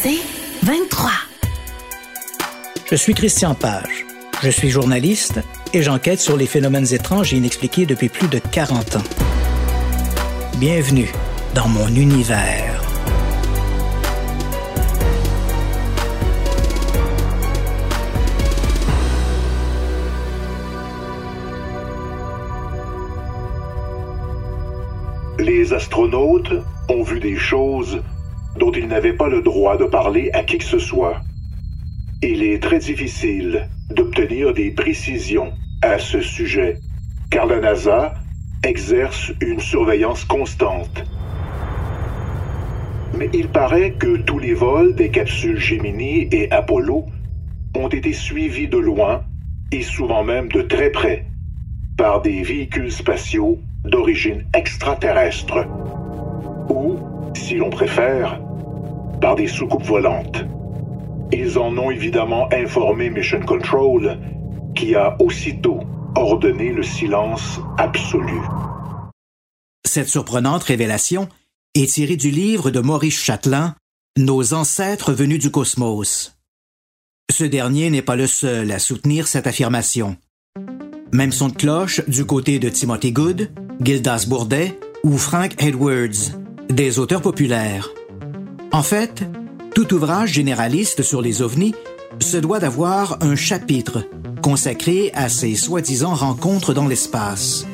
C'est 23. Je suis Christian Page. Je suis journaliste et j'enquête sur les phénomènes étranges et inexpliqués depuis plus de 40 ans. Bienvenue dans mon univers. Les astronautes ont vu des choses dont ils n'avaient pas le droit de parler à qui que ce soit. Il est très difficile d'obtenir des précisions à ce sujet, car la NASA exerce une surveillance constante. Mais il paraît que tous les vols des capsules Gemini et Apollo ont été suivis de loin, et souvent même de très près, par des véhicules spatiaux d'origine extraterrestre, ou, si l'on préfère, par des soucoupes volantes. Ils en ont évidemment informé Mission Control, qui a aussitôt ordonné le silence absolu. Cette surprenante révélation est tirée du livre de Maurice Chatelain, Nos ancêtres venus du cosmos. Ce dernier n'est pas le seul à soutenir cette affirmation. Même son de cloche du côté de Timothy Good, Gildas Bourdet ou Frank Edwards, des auteurs populaires. En fait, tout ouvrage généraliste sur les ovnis se doit d'avoir un chapitre consacré à ces soi-disant rencontres dans l'espace.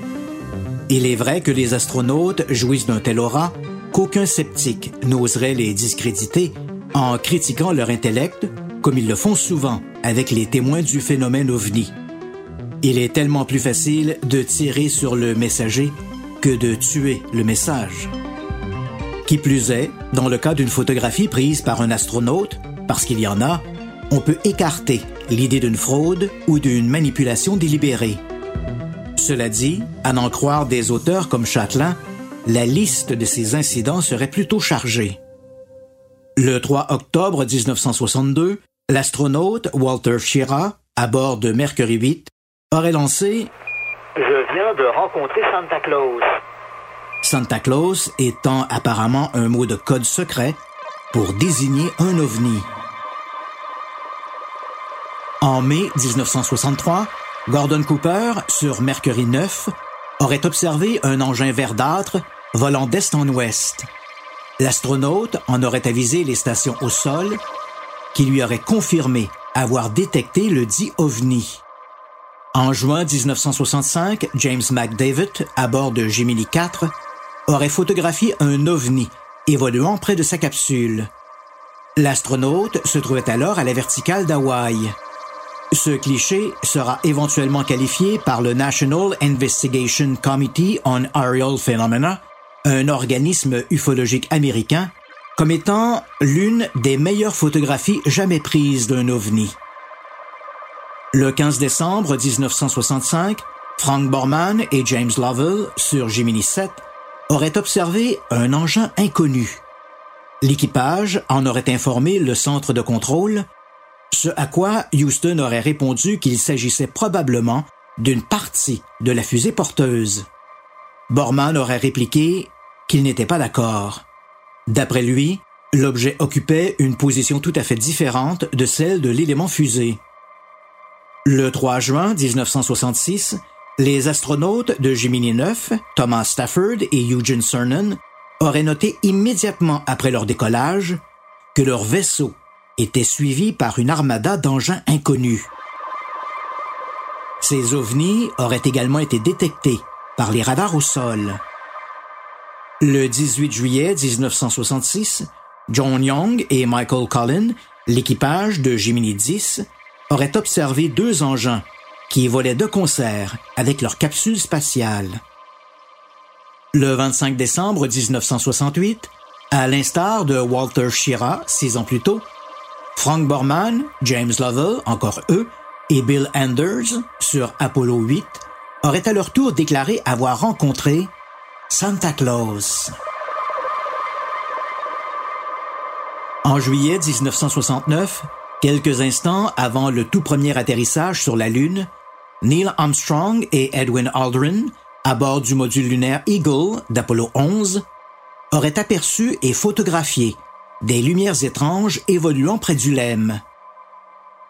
Il est vrai que les astronautes jouissent d'un tel aura qu'aucun sceptique n'oserait les discréditer en critiquant leur intellect, comme ils le font souvent avec les témoins du phénomène ovni. Il est tellement plus facile de tirer sur le messager que de tuer le message. Qui plus est, dans le cas d'une photographie prise par un astronaute, parce qu'il y en a, on peut écarter l'idée d'une fraude ou d'une manipulation délibérée. Cela dit, à n'en croire des auteurs comme Châtelain, la liste de ces incidents serait plutôt chargée. Le 3 octobre 1962, l'astronaute Walter Schirra, à bord de Mercury 8, aurait lancé Je viens de rencontrer Santa Claus. Santa Claus étant apparemment un mot de code secret pour désigner un ovni. En mai 1963, Gordon Cooper, sur Mercury 9, aurait observé un engin verdâtre volant d'est en ouest. L'astronaute en aurait avisé les stations au sol, qui lui auraient confirmé avoir détecté le dit ovni. En juin 1965, James McDavid, à bord de Gemini 4, aurait photographié un ovni évoluant près de sa capsule. L'astronaute se trouvait alors à la verticale d'Hawaï. Ce cliché sera éventuellement qualifié par le National Investigation Committee on Aerial Phenomena, un organisme ufologique américain, comme étant l'une des meilleures photographies jamais prises d'un ovni. Le 15 décembre 1965, Frank Borman et James Lovell, sur Gemini 7, auraient observé un engin inconnu. L'équipage en aurait informé le centre de contrôle, ce à quoi Houston aurait répondu qu'il s'agissait probablement d'une partie de la fusée porteuse. Borman aurait répliqué qu'il n'était pas d'accord. D'après lui, l'objet occupait une position tout à fait différente de celle de l'élément fusée. Le 3 juin 1966, les astronautes de Gemini 9, Thomas Stafford et Eugene Cernan, auraient noté immédiatement après leur décollage que leur vaisseau était suivi par une armada d'engins inconnus. Ces ovnis auraient également été détectés par les radars au sol. Le 18 juillet 1966, John Young et Michael Collin, l'équipage de Gemini 10, auraient observé deux engins qui volaient de concert avec leur capsule spatiale. Le 25 décembre 1968, à l'instar de Walter Schirra six ans plus tôt, Frank Borman, James Lovell, encore eux, et Bill Anders, sur Apollo 8, auraient à leur tour déclaré avoir rencontré Santa Claus. En juillet 1969, quelques instants avant le tout premier atterrissage sur la Lune, Neil Armstrong et Edwin Aldrin, à bord du module lunaire Eagle d'Apollo 11, auraient aperçu et photographié des lumières étranges évoluant près du LEM.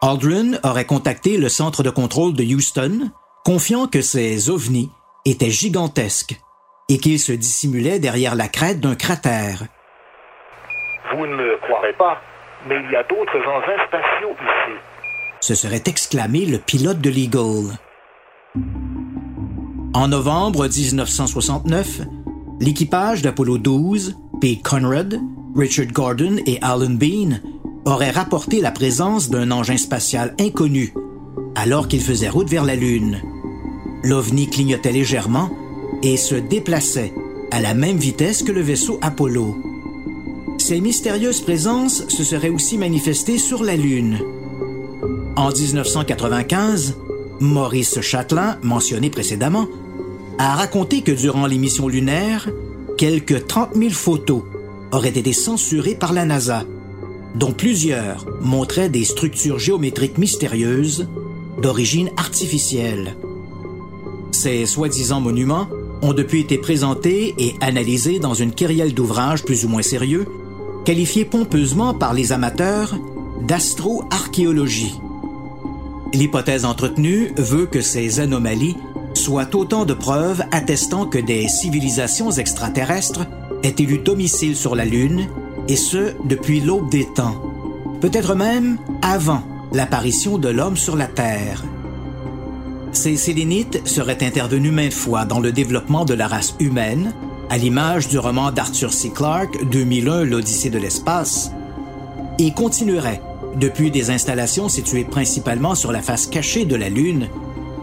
Aldrin aurait contacté le centre de contrôle de Houston, confiant que ces ovnis étaient gigantesques et qu'ils se dissimulaient derrière la crête d'un cratère. Vous ne me croirez pas, mais il y a d'autres engins spatiaux ici. Se serait exclamé le pilote de l'Eagle. En novembre 1969, l'équipage d'Apollo 12, Pete Conrad, Richard Gordon et Alan Bean aurait rapporté la présence d'un engin spatial inconnu alors qu'il faisait route vers la Lune. L'OVNI clignotait légèrement et se déplaçait à la même vitesse que le vaisseau Apollo. Ces mystérieuses présences se seraient aussi manifestées sur la Lune. En 1995, Maurice Chatelain, mentionné précédemment, a raconté que durant les missions lunaires, quelques 30 000 photos auraient été censurées par la NASA dont plusieurs montraient des structures géométriques mystérieuses d'origine artificielle. Ces soi-disant monuments ont depuis été présentés et analysés dans une kyrielle d'ouvrages plus ou moins sérieux, qualifiés pompeusement par les amateurs d'astro-archéologie. L'hypothèse entretenue veut que ces anomalies soient autant de preuves attestant que des civilisations extraterrestres aient élu domicile sur la Lune et ce depuis l'aube des temps, peut-être même avant l'apparition de l'homme sur la Terre. Ces Sélénites seraient intervenus maintes fois dans le développement de la race humaine, à l'image du roman d'Arthur C. Clarke 2001 L'Odyssée de l'espace, et continueraient, depuis des installations situées principalement sur la face cachée de la Lune,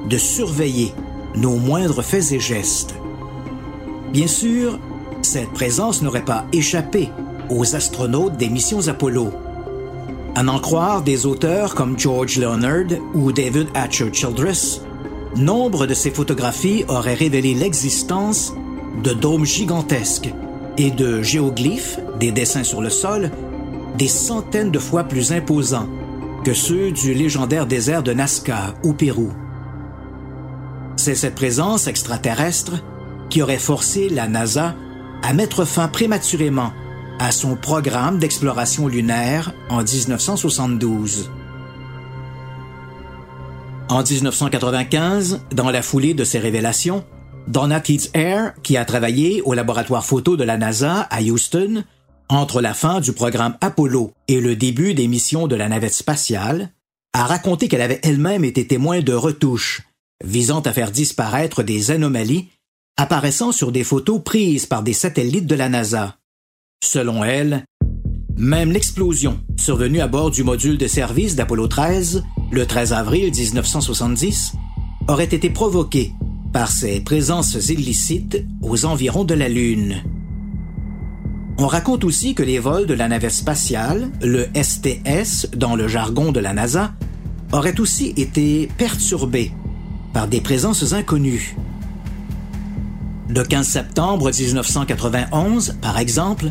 de surveiller nos moindres faits et gestes. Bien sûr, cette présence n'aurait pas échappé aux astronautes des missions Apollo. À n'en croire des auteurs comme George Leonard ou David Hatcher Childress, nombre de ces photographies auraient révélé l'existence de dômes gigantesques et de géoglyphes, des dessins sur le sol, des centaines de fois plus imposants que ceux du légendaire désert de Nazca au Pérou. C'est cette présence extraterrestre qui aurait forcé la NASA à mettre fin prématurément à son programme d'exploration lunaire en 1972. En 1995, dans la foulée de ces révélations, Donna Keats Air, qui a travaillé au laboratoire photo de la NASA à Houston, entre la fin du programme Apollo et le début des missions de la navette spatiale, a raconté qu'elle avait elle-même été témoin de retouches visant à faire disparaître des anomalies apparaissant sur des photos prises par des satellites de la NASA. Selon elle, même l'explosion survenue à bord du module de service d'Apollo 13 le 13 avril 1970 aurait été provoquée par ces présences illicites aux environs de la Lune. On raconte aussi que les vols de la navette spatiale, le STS dans le jargon de la NASA, auraient aussi été perturbés par des présences inconnues. Le 15 septembre 1991, par exemple,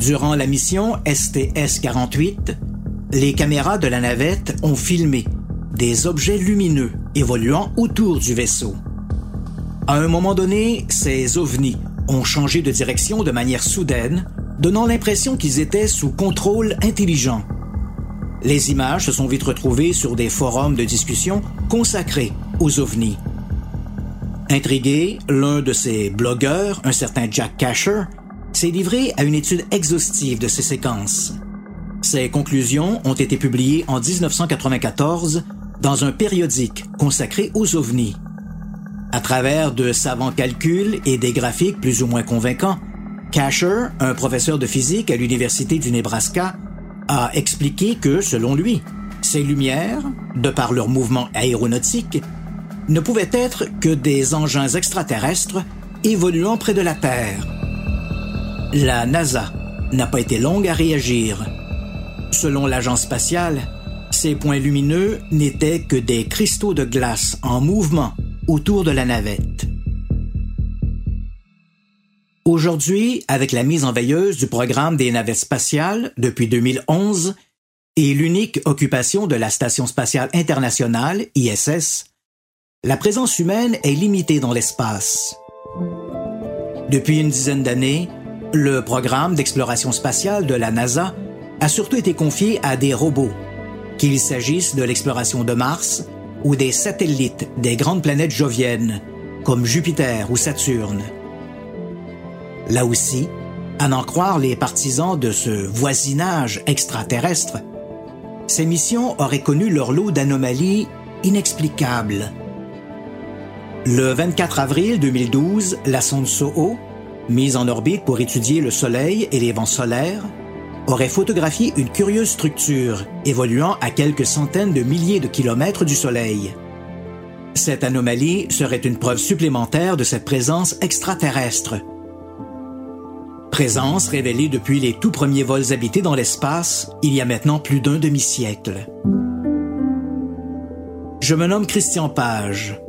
durant la mission STS-48, les caméras de la navette ont filmé des objets lumineux évoluant autour du vaisseau. À un moment donné, ces ovnis ont changé de direction de manière soudaine, donnant l'impression qu'ils étaient sous contrôle intelligent. Les images se sont vite retrouvées sur des forums de discussion consacrés aux ovnis. Intrigué, l'un de ces blogueurs, un certain Jack Casher, s'est livré à une étude exhaustive de ces séquences. Ces conclusions ont été publiées en 1994 dans un périodique consacré aux ovnis. À travers de savants calculs et des graphiques plus ou moins convaincants, Casher, un professeur de physique à l'Université du Nebraska, a expliqué que, selon lui, ces lumières, de par leur mouvement aéronautique, ne pouvaient être que des engins extraterrestres évoluant près de la Terre. La NASA n'a pas été longue à réagir. Selon l'agence spatiale, ces points lumineux n'étaient que des cristaux de glace en mouvement autour de la navette. Aujourd'hui, avec la mise en veilleuse du programme des navettes spatiales depuis 2011 et l'unique occupation de la Station spatiale internationale, ISS, la présence humaine est limitée dans l'espace. Depuis une dizaine d'années, Le programme d'exploration spatiale de la NASA a surtout été confié à des robots, qu'il s'agisse de l'exploration de Mars ou des satellites des grandes planètes joviennes, comme Jupiter ou Saturne. Là aussi, à n'en croire les partisans de ce voisinage extraterrestre, ces missions auraient connu leur lot d'anomalies inexplicables. Le 24 avril 2012, la sonde SOHO, mise en orbite pour étudier le Soleil et les vents solaires, aurait photographié une curieuse structure évoluant à quelques centaines de milliers de kilomètres du Soleil. Cette anomalie serait une preuve supplémentaire de cette présence extraterrestre. Présence révélée depuis les tout premiers vols habités dans l'espace, il y a maintenant plus d'un demi-siècle. Je me nomme Christian Page.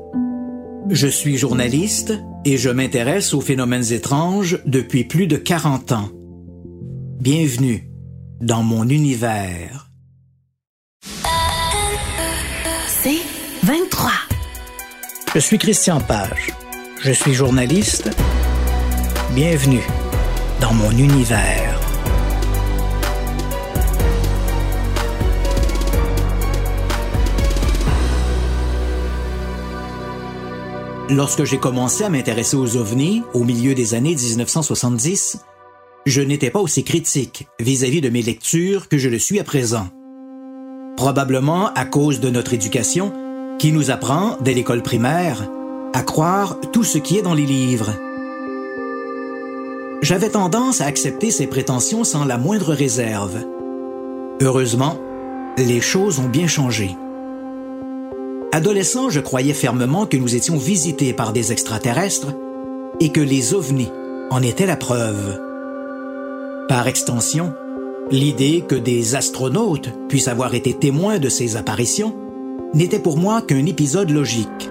Je suis journaliste et je m'intéresse aux phénomènes étranges depuis plus de 40 ans. Bienvenue dans mon univers. C'est 23. Je suis Christian Page. Je suis journaliste. Bienvenue dans mon univers. Lorsque j'ai commencé à m'intéresser aux ovnis au milieu des années 1970, je n'étais pas aussi critique vis-à-vis de mes lectures que je le suis à présent. Probablement à cause de notre éducation qui nous apprend, dès l'école primaire, à croire tout ce qui est dans les livres. J'avais tendance à accepter ces prétentions sans la moindre réserve. Heureusement, les choses ont bien changé. Adolescent, je croyais fermement que nous étions visités par des extraterrestres et que les ovnis en étaient la preuve. Par extension, l'idée que des astronautes puissent avoir été témoins de ces apparitions n'était pour moi qu'un épisode logique.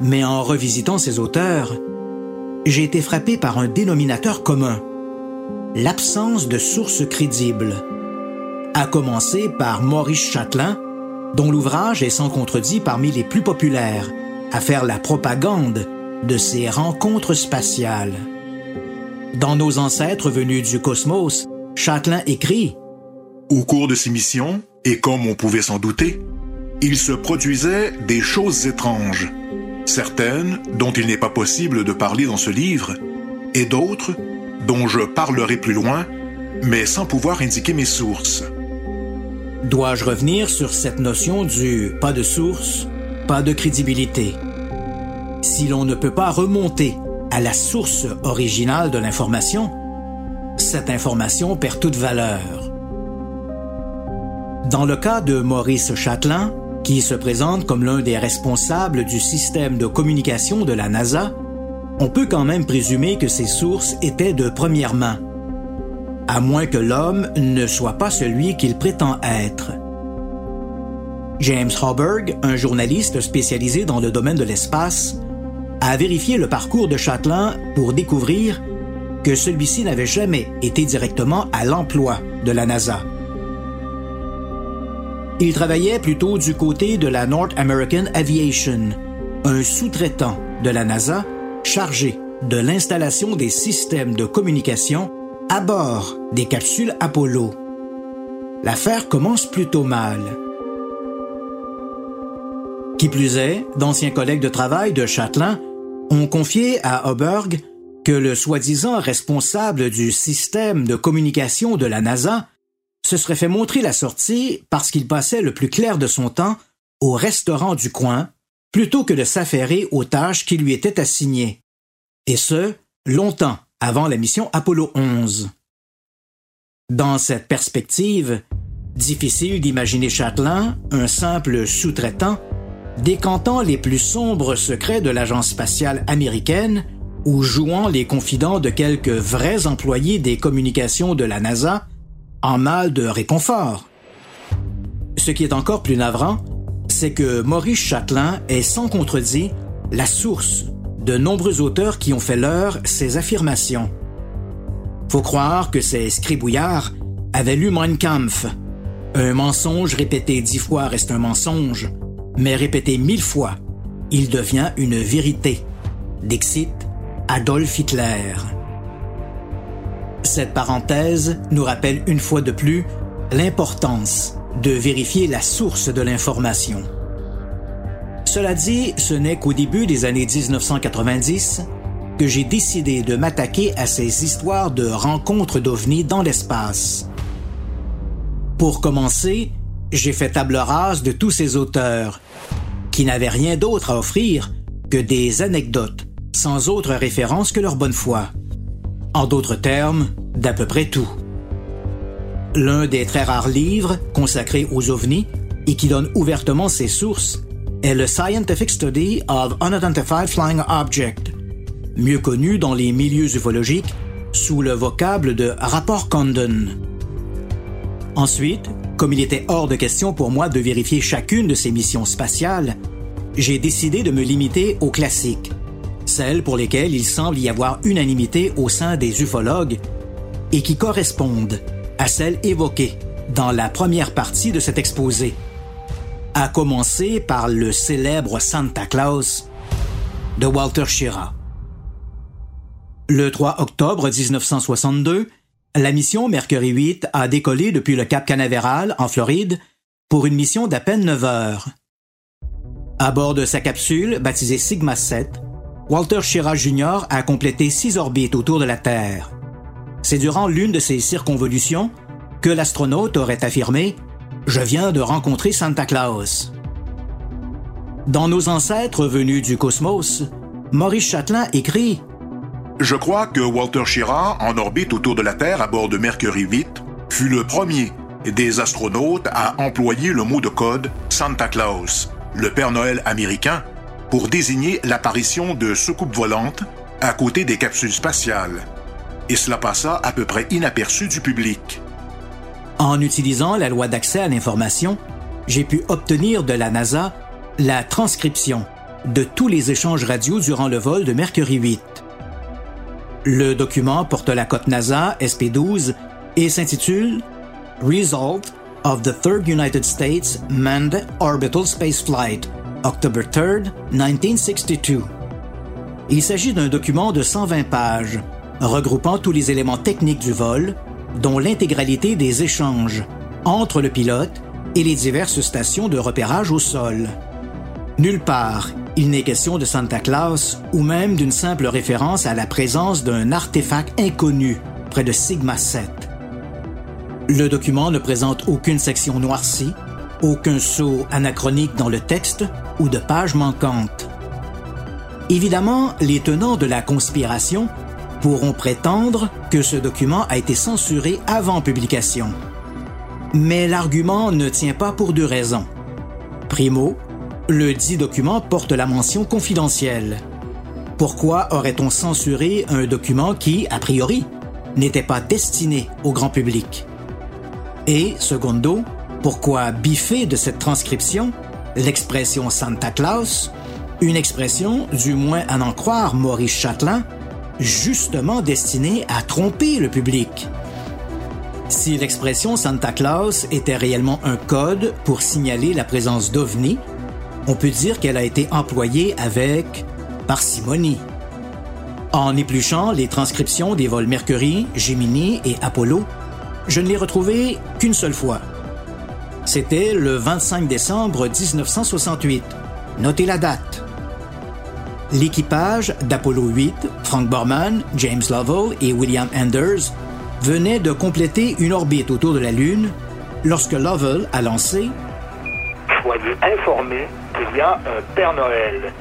Mais en revisitant ces auteurs, j'ai été frappé par un dénominateur commun, l'absence de sources crédibles, à commencer par Maurice Châtelain, dont l'ouvrage est sans contredit parmi les plus populaires à faire la propagande de ces rencontres spatiales. Dans Nos ancêtres venus du cosmos, Châtelain écrit Au cours de ces missions, et comme on pouvait s'en douter, il se produisait des choses étranges, certaines dont il n'est pas possible de parler dans ce livre, et d'autres dont je parlerai plus loin, mais sans pouvoir indiquer mes sources. Dois-je revenir sur cette notion du pas de source, pas de crédibilité Si l'on ne peut pas remonter à la source originale de l'information, cette information perd toute valeur. Dans le cas de Maurice Châtelain, qui se présente comme l'un des responsables du système de communication de la NASA, on peut quand même présumer que ces sources étaient de première main à moins que l'homme ne soit pas celui qu'il prétend être. James Hoberg, un journaliste spécialisé dans le domaine de l'espace, a vérifié le parcours de Châtelain pour découvrir que celui-ci n'avait jamais été directement à l'emploi de la NASA. Il travaillait plutôt du côté de la North American Aviation, un sous-traitant de la NASA chargé de l'installation des systèmes de communication à bord des capsules Apollo. L'affaire commence plutôt mal. Qui plus est, d'anciens collègues de travail de Châtelain ont confié à Oberg que le soi-disant responsable du système de communication de la NASA se serait fait montrer la sortie parce qu'il passait le plus clair de son temps au restaurant du coin plutôt que de s'affairer aux tâches qui lui étaient assignées. Et ce, longtemps avant la mission Apollo 11. Dans cette perspective, difficile d'imaginer Chatelain, un simple sous-traitant, décantant les plus sombres secrets de l'agence spatiale américaine ou jouant les confidents de quelques vrais employés des communications de la NASA en mal de réconfort. Ce qui est encore plus navrant, c'est que Maurice Chatelain est sans contredit la source de nombreux auteurs qui ont fait leur ces affirmations. Faut croire que ces scribouillards avaient lu Mein Kampf. Un mensonge répété dix fois reste un mensonge, mais répété mille fois, il devient une vérité. Dixit Adolf Hitler. Cette parenthèse nous rappelle une fois de plus l'importance de vérifier la source de l'information. Cela dit, ce n'est qu'au début des années 1990 que j'ai décidé de m'attaquer à ces histoires de rencontres d'ovnis dans l'espace. Pour commencer, j'ai fait table rase de tous ces auteurs, qui n'avaient rien d'autre à offrir que des anecdotes, sans autre référence que leur bonne foi. En d'autres termes, d'à peu près tout. L'un des très rares livres consacrés aux ovnis et qui donne ouvertement ses sources est le Scientific Study of Unidentified Flying Object, mieux connu dans les milieux ufologiques sous le vocable de rapport Condon. Ensuite, comme il était hors de question pour moi de vérifier chacune de ces missions spatiales, j'ai décidé de me limiter aux classiques, celles pour lesquelles il semble y avoir unanimité au sein des ufologues et qui correspondent à celles évoquées dans la première partie de cet exposé, à commencer par le célèbre Santa Claus de Walter Schirra. Le 3 octobre 1962, la mission Mercury 8 a décollé depuis le Cap Canaveral, en Floride, pour une mission d'à peine 9 heures. À bord de sa capsule, baptisée Sigma 7, Walter Schirra Jr. a complété six orbites autour de la Terre. C'est durant l'une de ces circonvolutions que l'astronaute aurait affirmé Je viens de rencontrer Santa Claus. Dans nos ancêtres venus du cosmos, Maurice Chatelain écrit Je crois que Walter Schirra, en orbite autour de la Terre à bord de Mercury 8, fut le premier des astronautes à employer le mot de code Santa Claus, le Père Noël américain, pour désigner l'apparition de soucoupes volantes à côté des capsules spatiales et cela passa à peu près inaperçu du public. En utilisant la loi d'accès à l'information, j'ai pu obtenir de la NASA la transcription de tous les échanges radio durant le vol de Mercury 8. Le document porte la cote NASA SP12 et s'intitule Result of the Third United States Manned Orbital Spaceflight, October 3, 1962. Il s'agit d'un document de 120 pages regroupant tous les éléments techniques du vol, dont l'intégralité des échanges entre le pilote et les diverses stations de repérage au sol. Nulle part, il n'est question de Santa Claus ou même d'une simple référence à la présence d'un artefact inconnu près de Sigma 7. Le document ne présente aucune section noircie, aucun saut anachronique dans le texte ou de page manquante. Évidemment, les tenants de la conspiration pourront prétendre que ce document a été censuré avant publication. Mais l'argument ne tient pas pour deux raisons. Primo, le dit document porte la mention confidentielle. Pourquoi aurait-on censuré un document qui, a priori, n'était pas destiné au grand public? Et, secondo, pourquoi biffer de cette transcription? L'expression Santa Claus, une expression, du moins à n'en croire Maurice Chatelain, justement destiné à tromper le public. Si l'expression Santa Claus était réellement un code pour signaler la présence d'OVNI, on peut dire qu'elle a été employée avec parcimonie. En épluchant les transcriptions des vols Mercury, Gemini et Apollo, je ne l'ai retrouvé qu'une seule fois. C'était le 25 décembre 1968. Notez la date. L'équipage d'Apollo 8, Frank Borman, James Lovell et William Anders, venait de compléter une orbite autour de la Lune lorsque Lovell a lancé Soyez informés qu'il y a un Père Noël.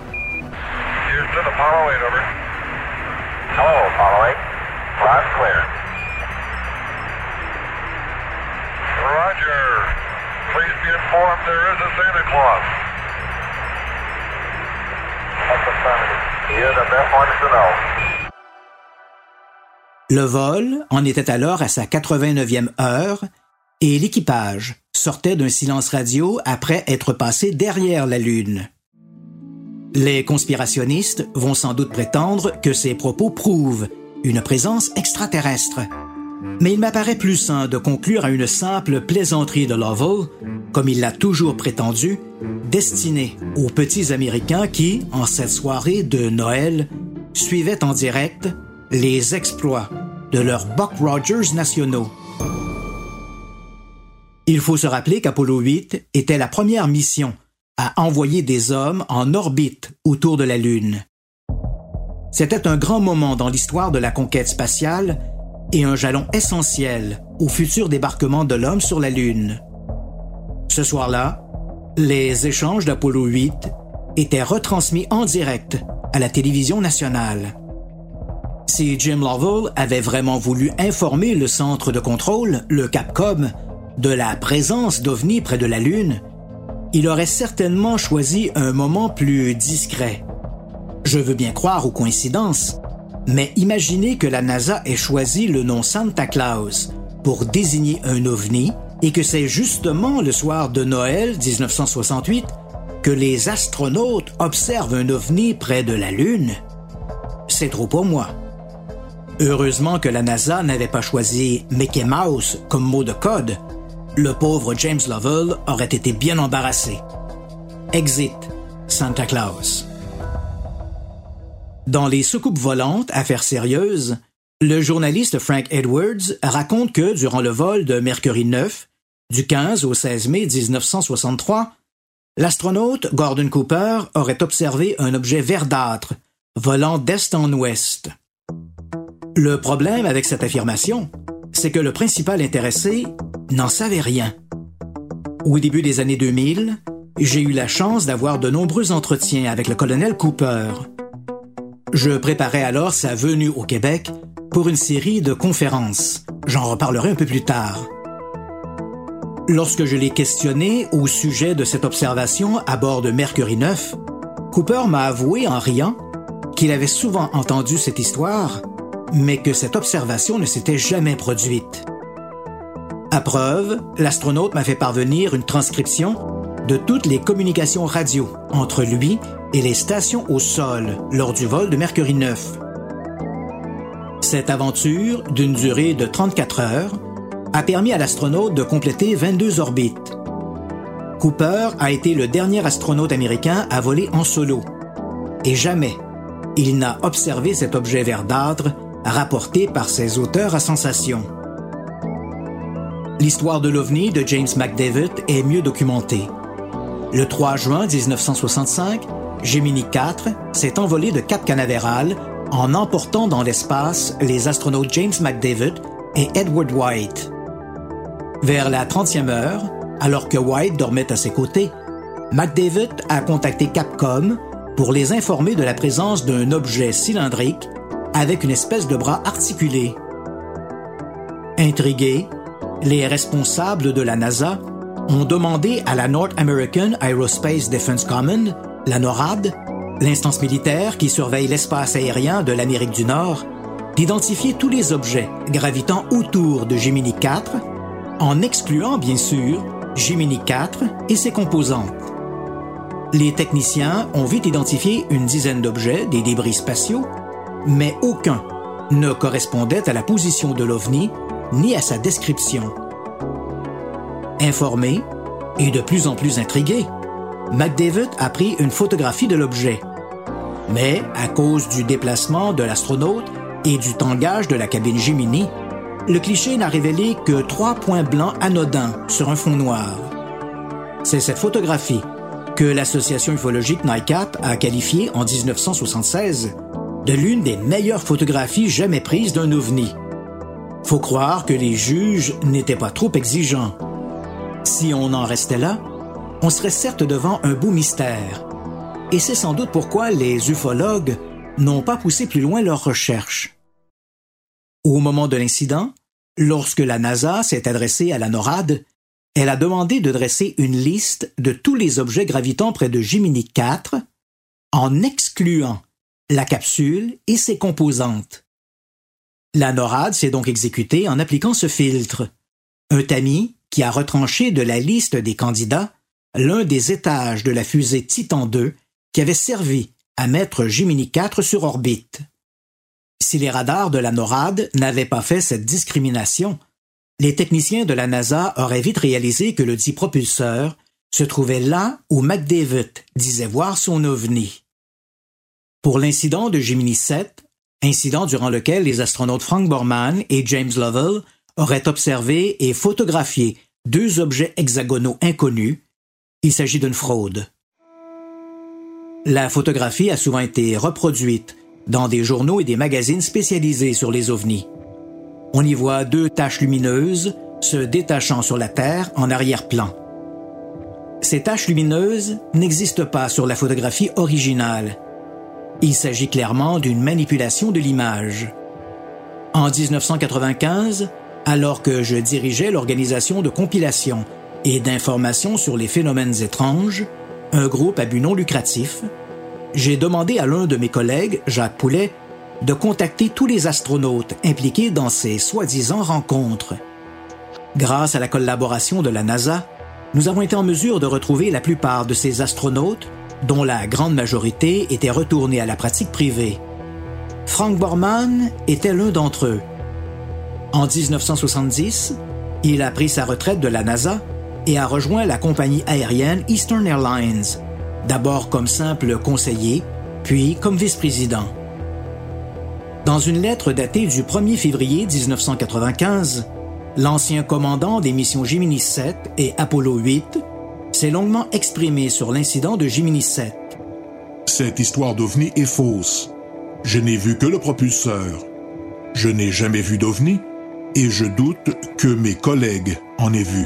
Houston, Apollo 8, over. Hello, Apollo 8. Last clear. Roger. Le vol en était alors à sa 89e heure et l'équipage sortait d'un silence radio après être passé derrière la Lune. Les conspirationnistes vont sans doute prétendre que ces propos prouvent une présence extraterrestre. Mais il m'apparaît plus sain de conclure à une simple plaisanterie de Lovell, comme il l'a toujours prétendu, destinée aux petits Américains qui, en cette soirée de Noël, suivaient en direct les exploits de leurs Buck Rogers nationaux. Il faut se rappeler qu'Apollo 8 était la première mission à envoyer des hommes en orbite autour de la Lune. C'était un grand moment dans l'histoire de la conquête spatiale et un jalon essentiel au futur débarquement de l'homme sur la Lune. Ce soir-là, les échanges d'Apollo 8 étaient retransmis en direct à la télévision nationale. Si Jim Lovell avait vraiment voulu informer le centre de contrôle, le Capcom, de la présence d'OVNI près de la Lune, il aurait certainement choisi un moment plus discret. Je veux bien croire aux coïncidences, mais imaginez que la NASA ait choisi le nom Santa Claus pour désigner un ovni et que c'est justement le soir de Noël 1968 que les astronautes observent un ovni près de la Lune. C'est trop pour moi. Heureusement que la NASA n'avait pas choisi Mickey Mouse comme mot de code. Le pauvre James Lovell aurait été bien embarrassé. Exit Santa Claus. Dans les soucoupes volantes, affaires sérieuses, le journaliste Frank Edwards raconte que durant le vol de Mercury 9, du 15 au 16 mai 1963, l'astronaute Gordon Cooper aurait observé un objet verdâtre volant d'est en ouest. Le problème avec cette affirmation, c'est que le principal intéressé n'en savait rien. Au début des années 2000, j'ai eu la chance d'avoir de nombreux entretiens avec le colonel Cooper, je préparais alors sa venue au Québec pour une série de conférences. J'en reparlerai un peu plus tard. Lorsque je l'ai questionné au sujet de cette observation à bord de Mercury 9, Cooper m'a avoué en riant qu'il avait souvent entendu cette histoire, mais que cette observation ne s'était jamais produite. À preuve, l'astronaute m'a fait parvenir une transcription de toutes les communications radio entre lui et les stations au sol lors du vol de Mercury 9. Cette aventure, d'une durée de 34 heures, a permis à l'astronaute de compléter 22 orbites. Cooper a été le dernier astronaute américain à voler en solo. Et jamais il n'a observé cet objet verdâtre rapporté par ses auteurs à sensation. L'histoire de l'OVNI de James McDavid est mieux documentée. Le 3 juin 1965, Gemini 4 s'est envolé de Cap Canaveral en emportant dans l'espace les astronautes James McDavid et Edward White. Vers la 30e heure, alors que White dormait à ses côtés, McDavid a contacté Capcom pour les informer de la présence d'un objet cylindrique avec une espèce de bras articulé. Intrigués, les responsables de la NASA ont demandé à la North American Aerospace Defense Command la NORAD, l'instance militaire qui surveille l'espace aérien de l'Amérique du Nord, d'identifier tous les objets gravitant autour de Gemini 4, en excluant bien sûr Gemini 4 et ses composantes. Les techniciens ont vite identifié une dizaine d'objets, des débris spatiaux, mais aucun ne correspondait à la position de l'OVNI ni à sa description. Informé et de plus en plus intrigué, McDavid a pris une photographie de l'objet. Mais, à cause du déplacement de l'astronaute et du tangage de la cabine Gemini, le cliché n'a révélé que trois points blancs anodins sur un fond noir. C'est cette photographie que l'association ufologique NICAP a qualifiée en 1976 de l'une des meilleures photographies jamais prises d'un ovni. Faut croire que les juges n'étaient pas trop exigeants. Si on en restait là, on serait certes devant un beau mystère. Et c'est sans doute pourquoi les ufologues n'ont pas poussé plus loin leurs recherches. Au moment de l'incident, lorsque la NASA s'est adressée à la NORAD, elle a demandé de dresser une liste de tous les objets gravitant près de Gemini 4, en excluant la capsule et ses composantes. La NORAD s'est donc exécutée en appliquant ce filtre. Un tamis qui a retranché de la liste des candidats l'un des étages de la fusée Titan II qui avait servi à mettre Gemini 4 sur orbite. Si les radars de la NORAD n'avaient pas fait cette discrimination, les techniciens de la NASA auraient vite réalisé que le dit propulseur se trouvait là où McDavid disait voir son ovni. Pour l'incident de Gemini 7, incident durant lequel les astronautes Frank Borman et James Lovell auraient observé et photographié deux objets hexagonaux inconnus. Il s'agit d'une fraude. La photographie a souvent été reproduite dans des journaux et des magazines spécialisés sur les ovnis. On y voit deux taches lumineuses se détachant sur la Terre en arrière-plan. Ces taches lumineuses n'existent pas sur la photographie originale. Il s'agit clairement d'une manipulation de l'image. En 1995, alors que je dirigeais l'organisation de compilation et d'information sur les phénomènes étranges, un groupe à but non lucratif, j'ai demandé à l'un de mes collègues, Jacques Poulet, de contacter tous les astronautes impliqués dans ces soi-disant rencontres. Grâce à la collaboration de la NASA, nous avons été en mesure de retrouver la plupart de ces astronautes, dont la grande majorité était retournée à la pratique privée. Frank Borman était l'un d'entre eux. En 1970, il a pris sa retraite de la NASA et a rejoint la compagnie aérienne Eastern Airlines, d'abord comme simple conseiller, puis comme vice-président. Dans une lettre datée du 1er février 1995, l'ancien commandant des missions Gemini 7 et Apollo 8 s'est longuement exprimé sur l'incident de Gemini 7. Cette histoire d'OVNI est fausse. Je n'ai vu que le propulseur. Je n'ai jamais vu d'OVNI et je doute que mes collègues en aient vu.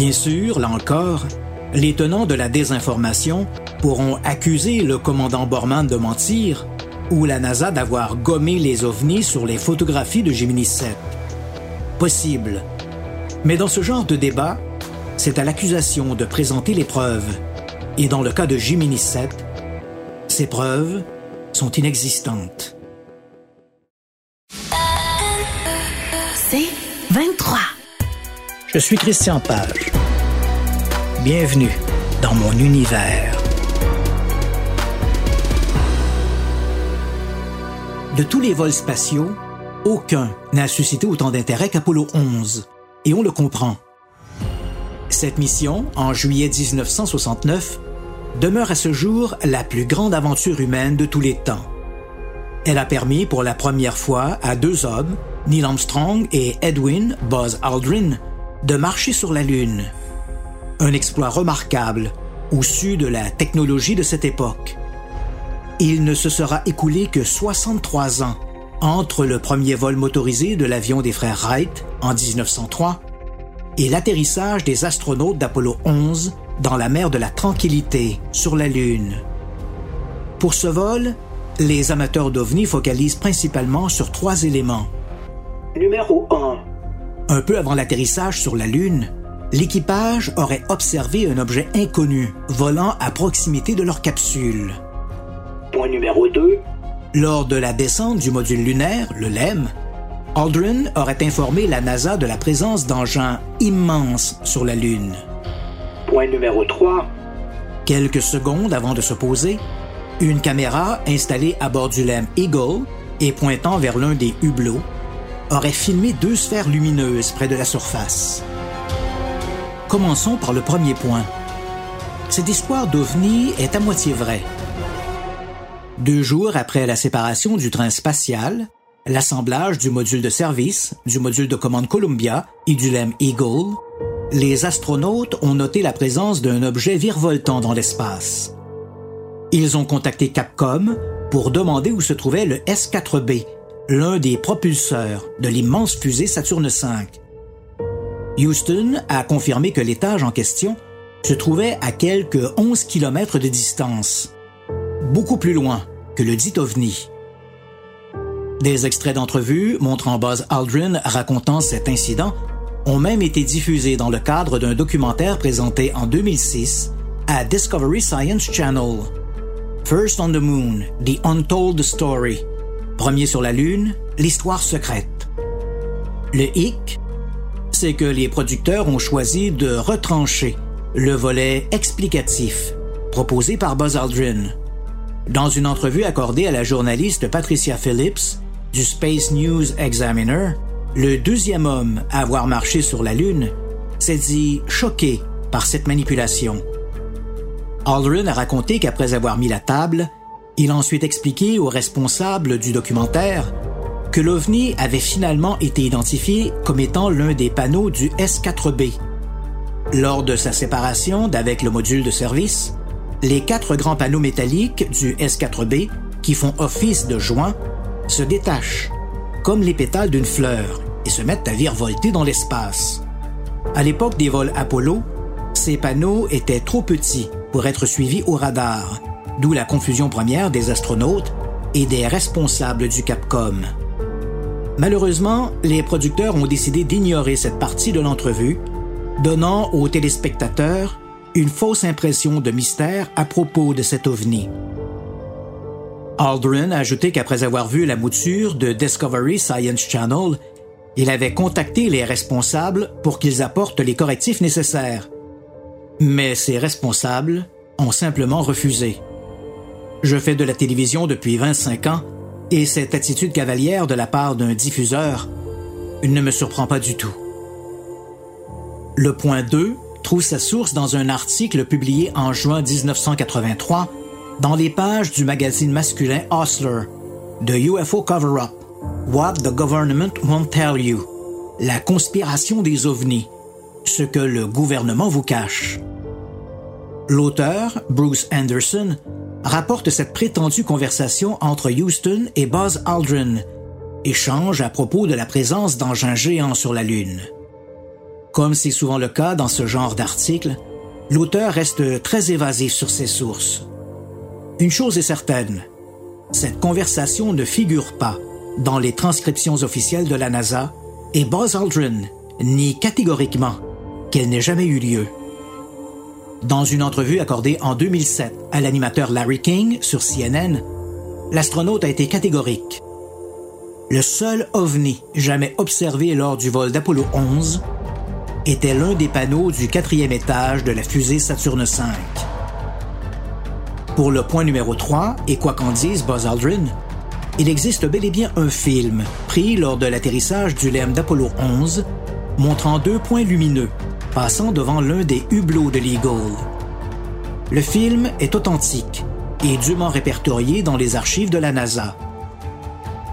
Bien sûr, là encore, les tenants de la désinformation pourront accuser le commandant Borman de mentir ou la NASA d'avoir gommé les ovnis sur les photographies de Gemini 7. Possible. Mais dans ce genre de débat, c'est à l'accusation de présenter les preuves. Et dans le cas de Gemini 7, ces preuves sont inexistantes. Je suis Christian Page. Bienvenue dans mon univers. De tous les vols spatiaux, aucun n'a suscité autant d'intérêt qu'Apollo 11, et on le comprend. Cette mission, en juillet 1969, demeure à ce jour la plus grande aventure humaine de tous les temps. Elle a permis pour la première fois à deux hommes, Neil Armstrong et Edwin Buzz Aldrin, de marcher sur la Lune. Un exploit remarquable, au su de la technologie de cette époque. Il ne se sera écoulé que 63 ans entre le premier vol motorisé de l'avion des frères Wright en 1903 et l'atterrissage des astronautes d'Apollo 11 dans la mer de la Tranquillité sur la Lune. Pour ce vol, les amateurs d'OVNI focalisent principalement sur trois éléments. Numéro 1. Un peu avant l'atterrissage sur la Lune, l'équipage aurait observé un objet inconnu volant à proximité de leur capsule. Point numéro 2. Lors de la descente du module lunaire, le LEM, Aldrin aurait informé la NASA de la présence d'engins immenses sur la Lune. Point numéro 3. Quelques secondes avant de se poser, une caméra installée à bord du LEM Eagle et pointant vers l'un des hublots aurait filmé deux sphères lumineuses près de la surface. Commençons par le premier point. Cette histoire d'OVNI est à moitié vraie. Deux jours après la séparation du train spatial, l'assemblage du module de service, du module de commande Columbia et du LEM Eagle, les astronautes ont noté la présence d'un objet virevoltant dans l'espace. Ils ont contacté Capcom pour demander où se trouvait le S-4B, l'un des propulseurs de l'immense fusée Saturne V. Houston a confirmé que l'étage en question se trouvait à quelques 11 km de distance, beaucoup plus loin que le dit OVNI. Des extraits d'entrevues montrant Buzz Aldrin racontant cet incident ont même été diffusés dans le cadre d'un documentaire présenté en 2006 à Discovery Science Channel. First on the Moon, The Untold Story. Premier sur la Lune, l'histoire secrète. Le hic, c'est que les producteurs ont choisi de retrancher le volet explicatif proposé par Buzz Aldrin. Dans une entrevue accordée à la journaliste Patricia Phillips du Space News Examiner, le deuxième homme à avoir marché sur la Lune s'est dit choqué par cette manipulation. Aldrin a raconté qu'après avoir mis la table, Il a ensuite expliqué aux responsables du documentaire que l'OVNI avait finalement été identifié comme étant l'un des panneaux du S4B. Lors de sa séparation d'avec le module de service, les quatre grands panneaux métalliques du S4B, qui font office de joint, se détachent, comme les pétales d'une fleur, et se mettent à virevolter dans l'espace. À l'époque des vols Apollo, ces panneaux étaient trop petits pour être suivis au radar, d'où la confusion première des astronautes et des responsables du Capcom. Malheureusement, les producteurs ont décidé d'ignorer cette partie de l'entrevue, donnant aux téléspectateurs une fausse impression de mystère à propos de cet ovni. Aldrin a ajouté qu'après avoir vu la mouture de Discovery Science Channel, il avait contacté les responsables pour qu'ils apportent les correctifs nécessaires. Mais ces responsables ont simplement refusé. Je fais de la télévision depuis 25 ans et cette attitude cavalière de la part d'un diffuseur ne me surprend pas du tout. Le point 2 trouve sa source dans un article publié en juin 1983 dans les pages du magazine masculin Osler, The UFO Cover-Up, What the Government Won't Tell You, La conspiration des ovnis, ce que le gouvernement vous cache. L'auteur, Bruce Anderson, rapporte cette prétendue conversation entre Houston et Buzz Aldrin, échange à propos de la présence d'engins géants sur la Lune. Comme c'est souvent le cas dans ce genre d'article, l'auteur reste très évasif sur ses sources. Une chose est certaine, cette conversation ne figure pas dans les transcriptions officielles de la NASA et Buzz Aldrin nie catégoriquement qu'elle n'ait jamais eu lieu. Dans une entrevue accordée en 2007 à l'animateur Larry King sur CNN, l'astronaute a été catégorique. Le seul ovni jamais observé lors du vol d'Apollo 11 était l'un des panneaux du quatrième étage de la fusée Saturne V. Pour le point numéro 3, et quoi qu'en dise Buzz Aldrin, il existe bel et bien un film pris lors de l'atterrissage du LEM d'Apollo 11 montrant deux points lumineux passant devant l'un des hublots de l'Eagle. Le film est authentique et dûment répertorié dans les archives de la NASA.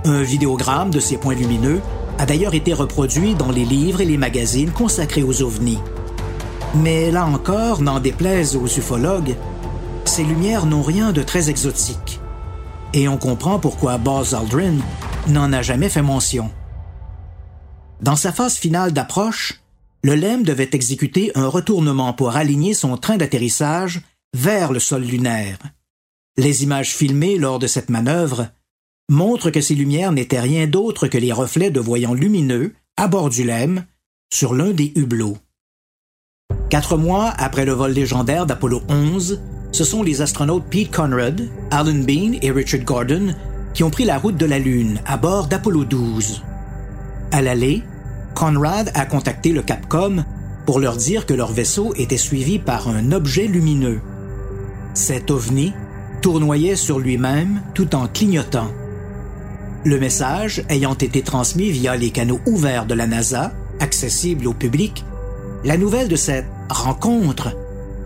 Un vidéogramme de ces points lumineux a d'ailleurs été reproduit dans les livres et les magazines consacrés aux ovnis. Mais là encore, n'en déplaise aux ufologues, ces lumières n'ont rien de très exotique. Et on comprend pourquoi Buzz Aldrin n'en a jamais fait mention. Dans sa phase finale d'approche, le LEM devait exécuter un retournement pour aligner son train d'atterrissage vers le sol lunaire. Les images filmées lors de cette manœuvre montrent que ces lumières n'étaient rien d'autre que les reflets de voyants lumineux à bord du LEM sur l'un des hublots. Quatre mois après le vol légendaire d'Apollo 11, ce sont les astronautes Pete Conrad, Alan Bean et Richard Gordon qui ont pris la route de la Lune à bord d'Apollo 12. À l'aller, Conrad a contacté le Capcom pour leur dire que leur vaisseau était suivi par un objet lumineux. Cet ovni tournoyait sur lui-même tout en clignotant. Le message ayant été transmis via les canaux ouverts de la NASA, accessibles au public, la nouvelle de cette rencontre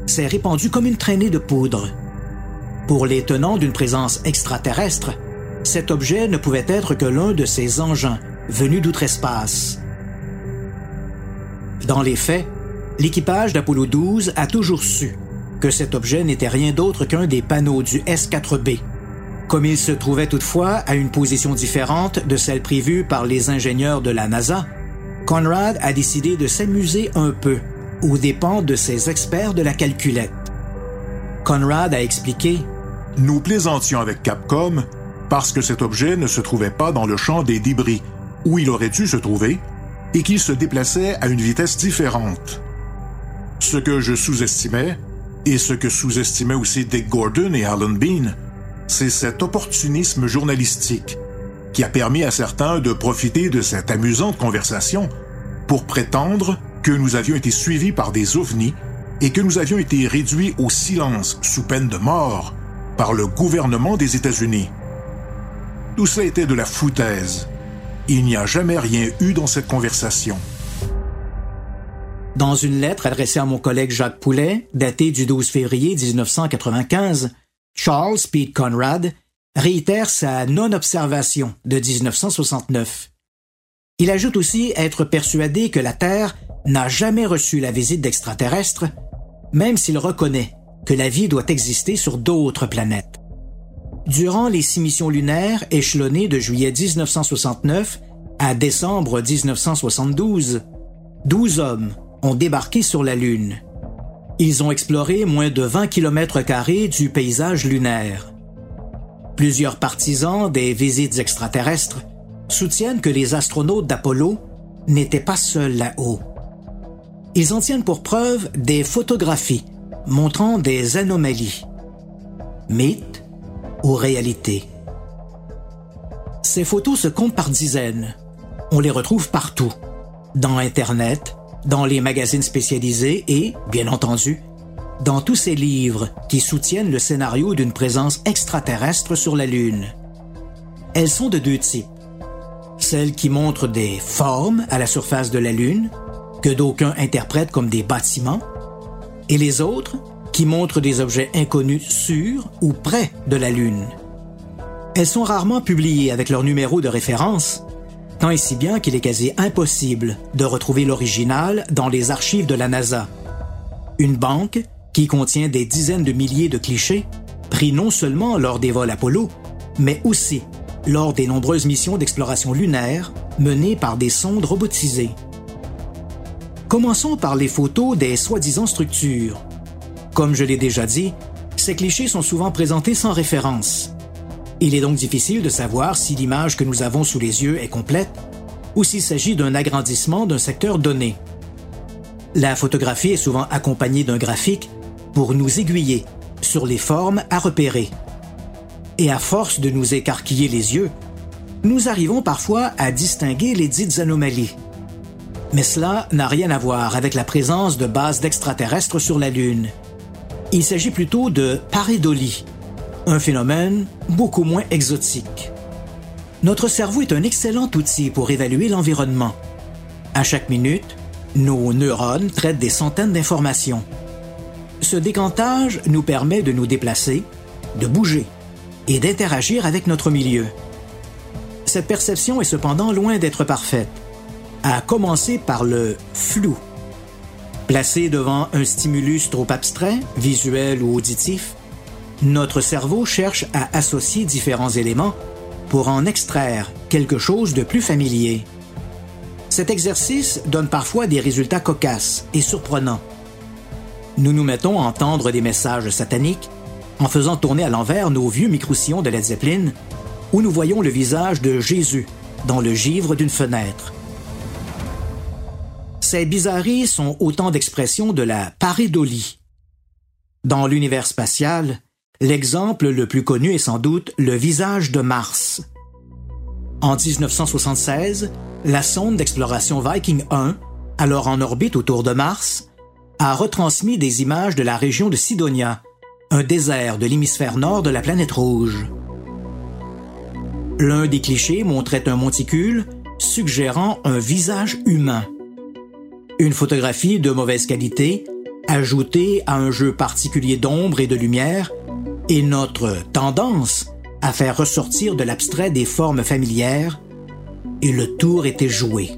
s'est répandue comme une traînée de poudre. Pour les tenants d'une présence extraterrestre, cet objet ne pouvait être que l'un de ces engins venus d'outre-espace. Dans les faits, l'équipage d'Apollo 12 a toujours su que cet objet n'était rien d'autre qu'un des panneaux du S4B. Comme il se trouvait toutefois à une position différente de celle prévue par les ingénieurs de la NASA, Conrad a décidé de s'amuser un peu aux dépens de ses experts de la calculette. Conrad a expliqué Nous plaisantions avec Capcom parce que cet objet ne se trouvait pas dans le champ des débris, où il aurait dû se trouver, et qu'il se déplaçait à une vitesse différente. Ce que je sous-estimais, et ce que sous-estimaient aussi Dick Gordon et Alan Bean, c'est cet opportunisme journalistique qui a permis à certains de profiter de cette amusante conversation pour prétendre que nous avions été suivis par des ovnis et que nous avions été réduits au silence sous peine de mort par le gouvernement des États-Unis. Tout cela était de la foutaise. Il n'y a jamais rien eu dans cette conversation. Dans une lettre adressée à mon collègue Jacques Poulet, datée du 12 février 1995, Charles Pete Conrad réitère sa non-observation de 1969. Il ajoute aussi être persuadé que la Terre n'a jamais reçu la visite d'extraterrestres, même s'il reconnaît que la vie doit exister sur d'autres planètes. Durant les six missions lunaires échelonnées de juillet 1969 à décembre 1972, 12 hommes ont débarqué sur la Lune. Ils ont exploré moins de 20 km du paysage lunaire. Plusieurs partisans des visites extraterrestres soutiennent que les astronautes d'Apollo n'étaient pas seuls là-haut. Ils en tiennent pour preuve des photographies montrant des anomalies. Ou réalité Ces photos se comptent par dizaines. On les retrouve partout. Dans Internet, dans les magazines spécialisés et, bien entendu, dans tous ces livres qui soutiennent le scénario d'une présence extraterrestre sur la Lune. Elles sont de deux types. Celles qui montrent des formes à la surface de la Lune, que d'aucuns interprètent comme des bâtiments, et les autres qui montrent des objets inconnus sur ou près de la Lune. Elles sont rarement publiées avec leur numéro de référence, tant et si bien qu'il est quasi impossible de retrouver l'original dans les archives de la NASA. Une banque qui contient des dizaines de milliers de clichés, pris non seulement lors des vols Apollo, mais aussi lors des nombreuses missions d'exploration lunaire menées par des sondes robotisées. Commençons par les photos des soi-disant structures. Comme je l'ai déjà dit, ces clichés sont souvent présentés sans référence. Il est donc difficile de savoir si l'image que nous avons sous les yeux est complète ou s'il s'agit d'un agrandissement d'un secteur donné. La photographie est souvent accompagnée d'un graphique pour nous aiguiller sur les formes à repérer. Et à force de nous écarquiller les yeux, nous arrivons parfois à distinguer les dites anomalies. Mais cela n'a rien à voir avec la présence de bases d'extraterrestres sur la Lune. Il s'agit plutôt de pareidolie, un phénomène beaucoup moins exotique. Notre cerveau est un excellent outil pour évaluer l'environnement. À chaque minute, nos neurones traitent des centaines d'informations. Ce décantage nous permet de nous déplacer, de bouger et d'interagir avec notre milieu. Cette perception est cependant loin d'être parfaite, à commencer par le flou. Placé devant un stimulus trop abstrait, visuel ou auditif, notre cerveau cherche à associer différents éléments pour en extraire quelque chose de plus familier. Cet exercice donne parfois des résultats cocasses et surprenants nous nous mettons à entendre des messages sataniques en faisant tourner à l'envers nos vieux micro-sillons de Led Zeppelin, où nous voyons le visage de Jésus dans le givre d'une fenêtre. Ces bizarreries sont autant d'expressions de la pareidolie. Dans l'univers spatial, l'exemple le plus connu est sans doute le visage de Mars. En 1976, la sonde d'exploration Viking 1, alors en orbite autour de Mars, a retransmis des images de la région de Sidonia, un désert de l'hémisphère nord de la planète rouge. L'un des clichés montrait un monticule suggérant un visage humain. Une photographie de mauvaise qualité, ajoutée à un jeu particulier d'ombre et de lumière, et notre tendance à faire ressortir de l'abstrait des formes familières, et le tour était joué.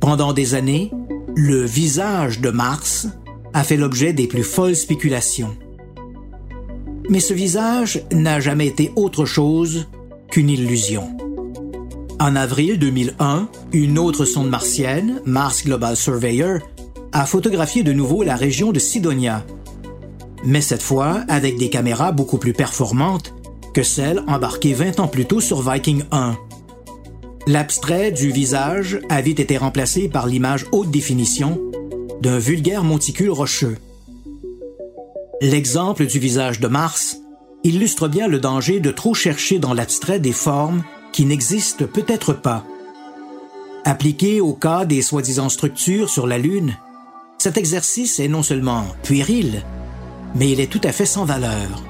Pendant des années, le visage de Mars a fait l'objet des plus folles spéculations. Mais ce visage n'a jamais été autre chose qu'une illusion. En avril 2001, une autre sonde martienne, Mars Global Surveyor, a photographié de nouveau la région de Sidonia, mais cette fois avec des caméras beaucoup plus performantes que celles embarquées 20 ans plus tôt sur Viking 1. L'abstrait du visage a vite été remplacé par l'image haute définition d'un vulgaire monticule rocheux. L'exemple du visage de Mars illustre bien le danger de trop chercher dans l'abstrait des formes qui n'existent peut-être pas. Appliqué au cas des soi-disant structures sur la Lune, cet exercice est non seulement puéril, mais il est tout à fait sans valeur.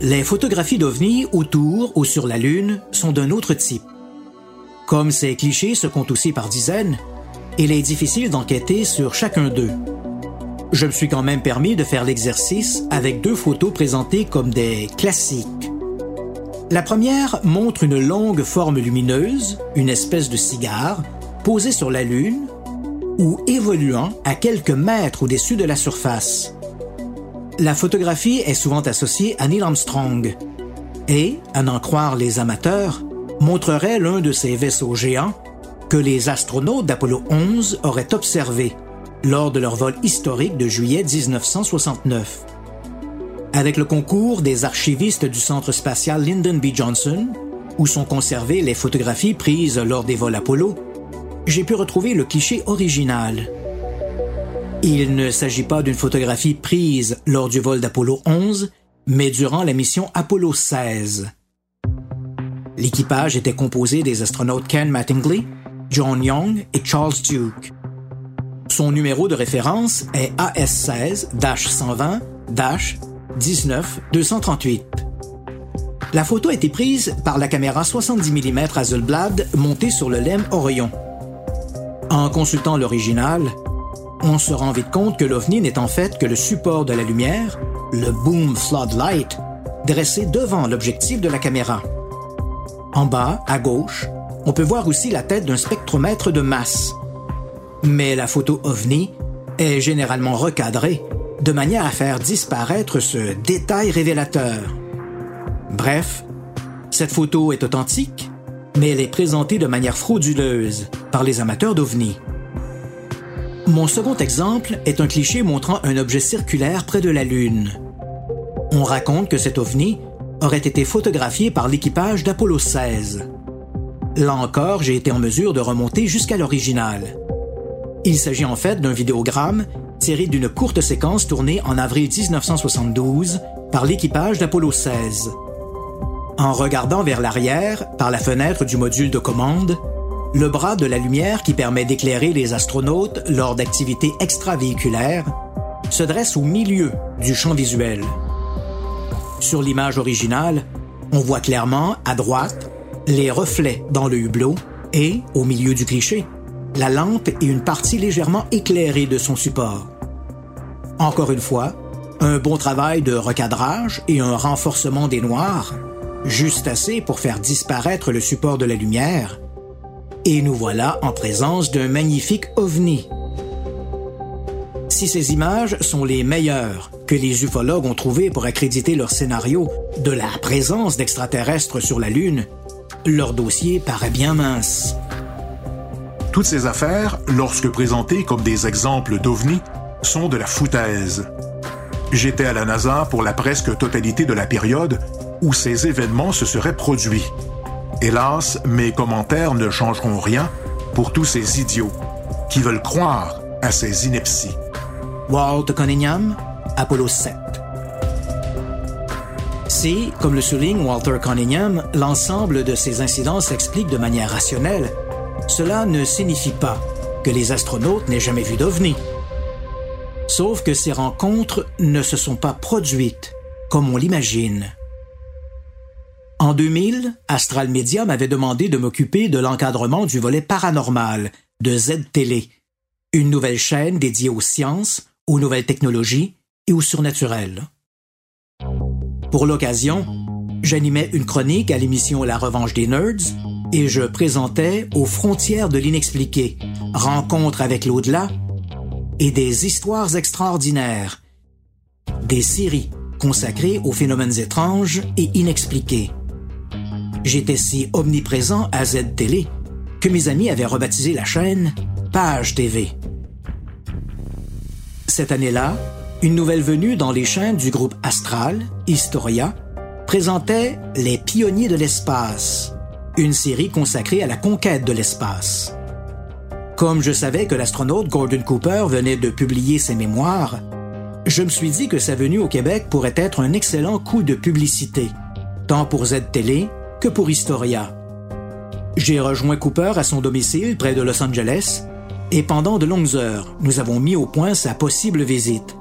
Les photographies d'OVNI autour ou sur la Lune sont d'un autre type. Comme ces clichés se comptent aussi par dizaines, il est difficile d'enquêter sur chacun d'eux. je me suis quand même permis de faire l'exercice avec deux photos présentées comme des classiques. La première montre une longue forme lumineuse, une espèce de cigare, posée sur la Lune ou évoluant à quelques mètres au-dessus de la surface. La photographie est souvent associée à Neil Armstrong et, à n'en croire les amateurs, montrerait l'un de ces vaisseaux géants que les astronautes d'Apollo 11 auraient observé lors de leur vol historique de juillet 1969. Avec le concours des archivistes du Centre spatial Lyndon B. Johnson, où sont conservées les photographies prises lors des vols Apollo, j'ai pu retrouver le cliché original. Il ne s'agit pas d'une photographie prise lors du vol d'Apollo 11, mais durant la mission Apollo 16. L'équipage était composé des astronautes Ken Mattingly, John Young et Charles Duke. Son numéro de référence est AS16-120-19238. La photo a été prise par la caméra 70 mm Hasselblad montée sur le LEM Orion. En consultant l'original, on se rend vite compte que l'OVNI n'est en fait que le support de la lumière, le boom floodlight, dressé devant l'objectif de la caméra. En bas, à gauche, on peut voir aussi la tête d'un spectromètre de masse. Mais la photo OVNI est généralement recadrée de manière à faire disparaître ce détail révélateur. Bref, cette photo est authentique, mais elle est présentée de manière frauduleuse par les amateurs d'OVNI. Mon second exemple est un cliché montrant un objet circulaire près de la Lune. On raconte que cet ovni aurait été photographié par l'équipage d'Apollo 16. Là encore, j'ai été en mesure de remonter jusqu'à l'original. Il s'agit en fait d'un vidéogramme tiré d'une courte séquence tournée en avril 1972 par l'équipage d'Apollo 16. En regardant vers l'arrière, par la fenêtre du module de commande, le bras de la lumière qui permet d'éclairer les astronautes lors d'activités extravéhiculaires se dresse au milieu du champ visuel. Sur l'image originale, on voit clairement, à droite, les reflets dans le hublot et, au milieu du cliché, la lampe et une partie légèrement éclairée de son support. Encore une fois, un bon travail de recadrage et un renforcement des noirs, juste assez pour faire disparaître le support de la lumière, et nous voilà en présence d'un magnifique ovni. Si ces images sont les meilleures que les ufologues ont trouvées pour accréditer leur scénario de la présence d'extraterrestres sur la Lune, leur dossier paraît bien mince. Toutes ces affaires, lorsque présentées comme des exemples d'ovnis, sont de la foutaise. J'étais à la NASA pour la presque totalité de la période où ces événements se seraient produits. Hélas, mes commentaires ne changeront rien pour tous ces idiots qui veulent croire à ces inepties. Walt Cunningham, Apollo 7. Si, comme le souligne Walter Cunningham, l'ensemble de ces incidents s'explique de manière rationnelle, cela ne signifie pas que les astronautes n'aient jamais vu d'OVNI. Sauf que ces rencontres ne se sont pas produites comme on l'imagine. En 2000, Astral Media m'avait demandé de m'occuper de l'encadrement du volet paranormal de Z-Télé, une nouvelle chaîne dédiée aux sciences, aux nouvelles technologies et au surnaturel. Pour l'occasion, j'animais une chronique à l'émission La Revanche des Nerds et je présentais Aux frontières de l'inexpliqué, rencontres avec l'au-delà et des histoires extraordinaires, des séries consacrées aux phénomènes étranges et inexpliqués. J'étais si omniprésent à Z-Télé que mes amis avaient rebaptisé la chaîne Page TV. Cette année-là, une nouvelle venue dans les chaînes du groupe Astral, Historia, présentait Les pionniers de l'espace, une série consacrée à la conquête de l'espace. Comme je savais que l'astronaute Gordon Cooper venait de publier ses mémoires, je me suis dit que sa venue au Québec pourrait être un excellent coup de publicité, tant pour Z-Télé que pour Historia. J'ai rejoint Cooper à son domicile près de Los Angeles et pendant de longues heures, nous avons mis au point sa possible visite.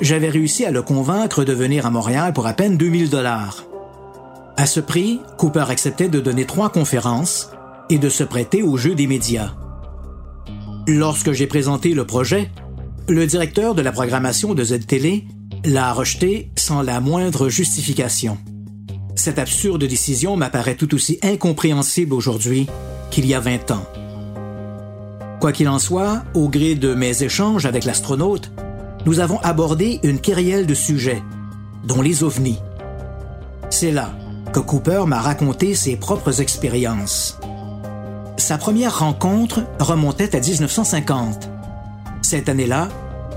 J'avais réussi à le convaincre de venir à Montréal pour à peine 2000 dollars. À ce prix, Cooper acceptait de donner trois conférences et de se prêter au jeu des médias. Lorsque j'ai présenté le projet, le directeur de la programmation de Z-Télé l'a rejeté sans la moindre justification. Cette absurde décision m'apparaît tout aussi incompréhensible aujourd'hui qu'il y a 20 ans. Quoi qu'il en soit, au gré de mes échanges avec l'astronaute, nous avons abordé une kyrielle de sujets, dont les ovnis. C'est là que Cooper m'a raconté ses propres expériences. Sa première rencontre remontait à 1950. Cette année-là,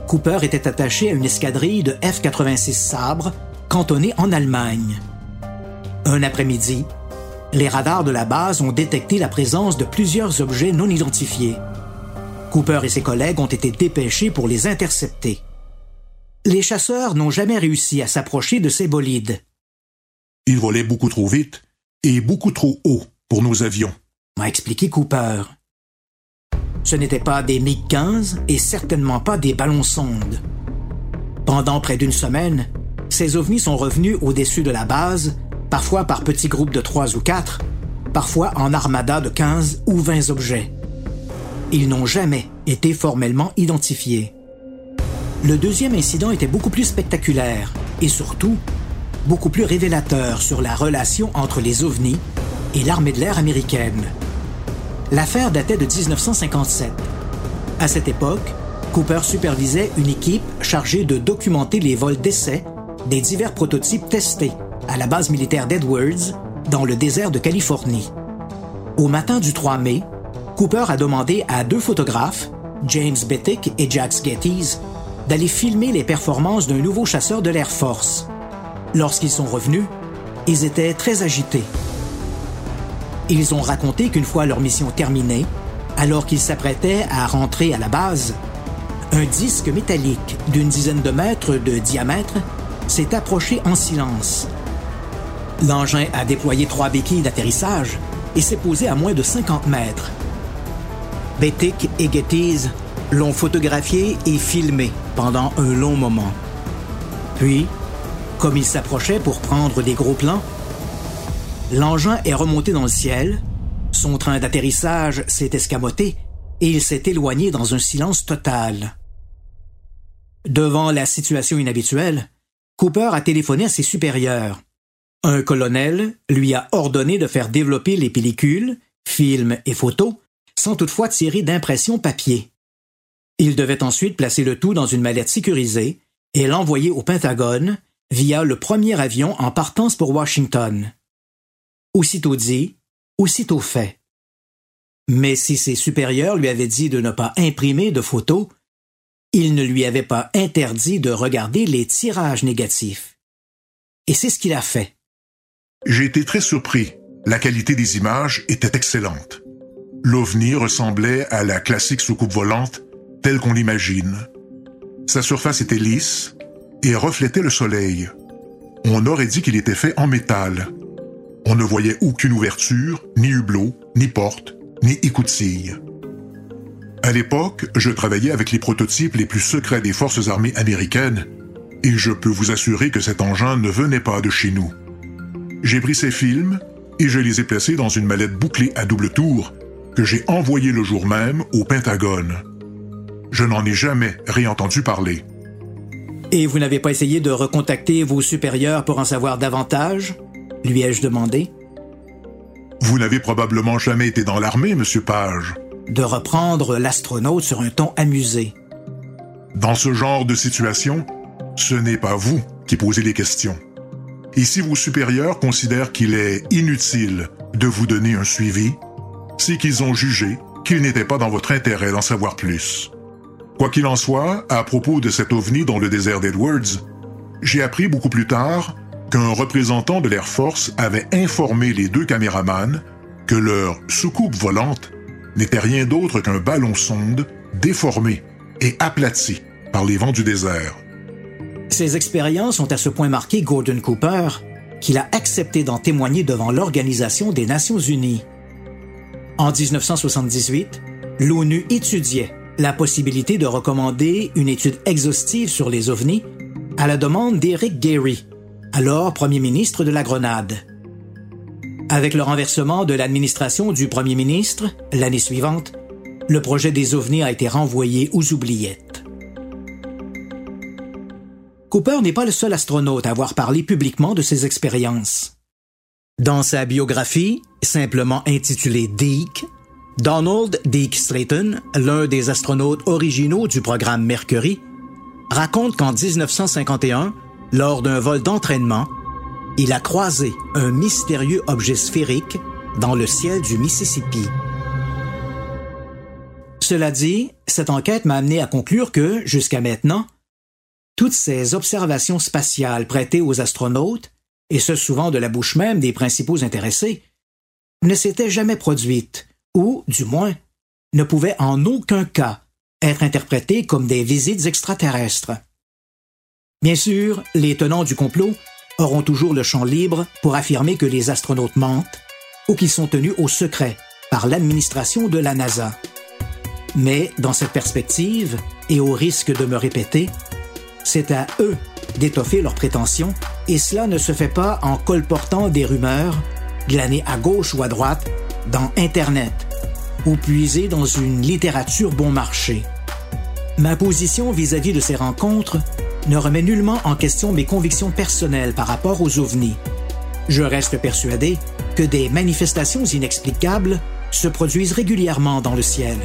Cooper était attaché à une escadrille de F-86 Sabre cantonnée en Allemagne. Un après-midi, les radars de la base ont détecté la présence de plusieurs objets non identifiés. Cooper et ses collègues ont été dépêchés pour les intercepter. Les chasseurs n'ont jamais réussi à s'approcher de ces bolides. Ils volaient beaucoup trop vite et beaucoup trop haut pour nos avions, m'a expliqué Cooper. Ce n'étaient pas des MiG-15 et certainement pas des ballons sondes. Pendant près d'une semaine, ces ovnis sont revenus au-dessus de la base, parfois par petits groupes de trois ou quatre, parfois en armada de 15 ou 20 objets. Ils n'ont jamais été formellement identifiés. Le deuxième incident était beaucoup plus spectaculaire et surtout beaucoup plus révélateur sur la relation entre les ovnis et l'armée de l'air américaine. L'affaire datait de 1957. À cette époque, Cooper supervisait une équipe chargée de documenter les vols d'essai des divers prototypes testés à la base militaire d'Edwards dans le désert de Californie. Au matin du 3 mai, Cooper a demandé à deux photographes, James Bettick et Jack Gettys, d'aller filmer les performances d'un nouveau chasseur de l'Air Force. Lorsqu'ils sont revenus, ils étaient très agités. Ils ont raconté qu'une fois leur mission terminée, alors qu'ils s'apprêtaient à rentrer à la base, un disque métallique d'une dizaine de mètres de diamètre s'est approché en silence. L'engin a déployé trois béquilles d'atterrissage et s'est posé à moins de 50 mètres. Bettick et Gettys l'ont photographié et filmé pendant un long moment. Puis, comme il s'approchait pour prendre des gros plans, L'engin est remonté dans le ciel, son train d'atterrissage s'est escamoté et il s'est éloigné dans un silence total. Devant la situation inhabituelle, Cooper a téléphoné à ses supérieurs. Un colonel lui a ordonné de faire développer les pellicules, films et photos, sans toutefois tirer d'impression papier. Il devait ensuite placer le tout dans une mallette sécurisée et l'envoyer au Pentagone via le premier avion en partance pour Washington aussitôt dit, aussitôt fait. Mais si ses supérieurs lui avaient dit de ne pas imprimer de photos, il ne lui avait pas interdit de regarder les tirages négatifs. Et c'est ce qu'il a fait. J'ai été très surpris. La qualité des images était excellente. L'OVNI ressemblait à la classique soucoupe volante telle qu'on l'imagine. Sa surface était lisse et reflétait le soleil. On aurait dit qu'il était fait en métal. On ne voyait aucune ouverture, ni hublot, ni porte, ni écoutille. À l'époque, je travaillais avec les prototypes les plus secrets des forces armées américaines, et je peux vous assurer que cet engin ne venait pas de chez nous. J'ai pris ces films et je les ai placés dans une mallette bouclée à double tour que j'ai envoyée le jour même au Pentagone. Je n'en ai jamais réentendu parler. Et vous n'avez pas essayé de recontacter vos supérieurs pour en savoir davantage? Lui ai-je demandé. Vous n'avez probablement jamais été dans l'armée, monsieur Page. De reprendre l'astronaute sur un ton amusé. Dans ce genre de situation, ce n'est pas vous qui posez les questions. Et si vos supérieurs considèrent qu'il est inutile de vous donner un suivi, c'est qu'ils ont jugé qu'il n'était pas dans votre intérêt d'en savoir plus. Quoi qu'il en soit, à propos de cet ovni dans le désert d'Edwards, j'ai appris beaucoup plus tard qu'un représentant de l'Air Force avait informé les deux caméramans que leur soucoupe volante n'était rien d'autre qu'un ballon sonde déformé et aplati par les vents du désert. Ces expériences ont à ce point marqué Gordon Cooper qu'il a accepté d'en témoigner devant l'Organisation des Nations Unies. En 1978, l'ONU étudiait la possibilité de recommander une étude exhaustive sur les ovnis à la demande d'Eric Gary, alors Premier ministre de la Grenade. Avec le renversement de l'administration du Premier ministre, l'année suivante, le projet des ovnis a été renvoyé aux oubliettes. Cooper n'est pas le seul astronaute à avoir parlé publiquement de ses expériences. Dans sa biographie, simplement intitulée Deke, Donald Deke Slayton, l'un des astronautes originaux du programme Mercury, raconte qu'en 1951, lors d'un vol d'entraînement, il a croisé un mystérieux objet sphérique dans le ciel du Mississippi. Cela dit, cette enquête m'a amené à conclure que, jusqu'à maintenant, toutes ces observations spatiales prêtées aux astronautes, et ce souvent de la bouche même des principaux intéressés, ne s'étaient jamais produites, ou, du moins, ne pouvaient en aucun cas être interprétées comme des visites extraterrestres. Bien sûr, les tenants du complot auront toujours le champ libre pour affirmer que les astronautes mentent ou qu'ils sont tenus au secret par l'administration de la NASA. Mais dans cette perspective, et au risque de me répéter, c'est à eux d'étoffer leurs prétentions, et cela ne se fait pas en colportant des rumeurs, glanées à gauche ou à droite, dans Internet, ou puisées dans une littérature bon marché. Ma position vis-à-vis de ces rencontres ne remet nullement en question mes convictions personnelles par rapport aux ovnis. Je reste persuadé que des manifestations inexplicables se produisent régulièrement dans le ciel.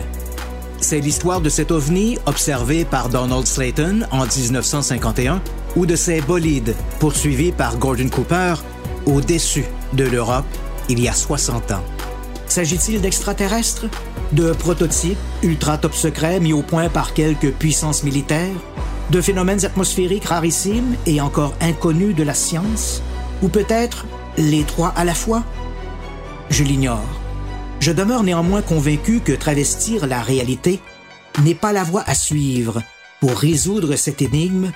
C'est l'histoire de cet ovni observé par Donald Slayton en 1951 ou de ces bolides poursuivis par Gordon Cooper au-dessus de l'Europe il y a 60 ans. S'agit-il d'extraterrestres, de prototypes ultra top secrets mis au point par quelques puissances militaires, de phénomènes atmosphériques rarissimes et encore inconnus de la science, ou peut-être les trois à la fois? Je l'ignore. Je demeure néanmoins convaincu que travestir la réalité n'est pas la voie à suivre pour résoudre cette énigme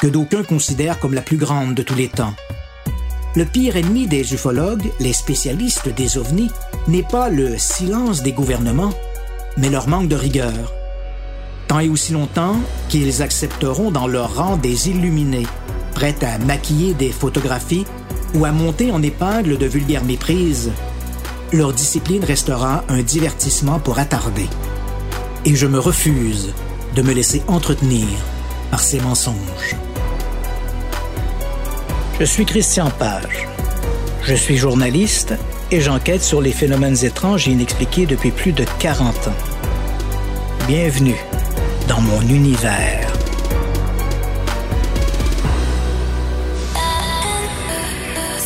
que d'aucuns considèrent comme la plus grande de tous les temps. Le pire ennemi des ufologues, les spécialistes des ovnis, n'est pas le silence des gouvernements, mais leur manque de rigueur. Tant et aussi longtemps qu'ils accepteront dans leur rang des illuminés, prêts à maquiller des photographies ou à monter en épingle de vulgaires méprises leur discipline restera un divertissement pour attarder. Et je me refuse de me laisser entretenir par ces mensonges. Je suis Christian Page. Je suis journaliste et j'enquête sur les phénomènes étranges et inexpliqués depuis plus de 40 ans. Bienvenue dans mon univers.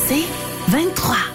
C'est 23.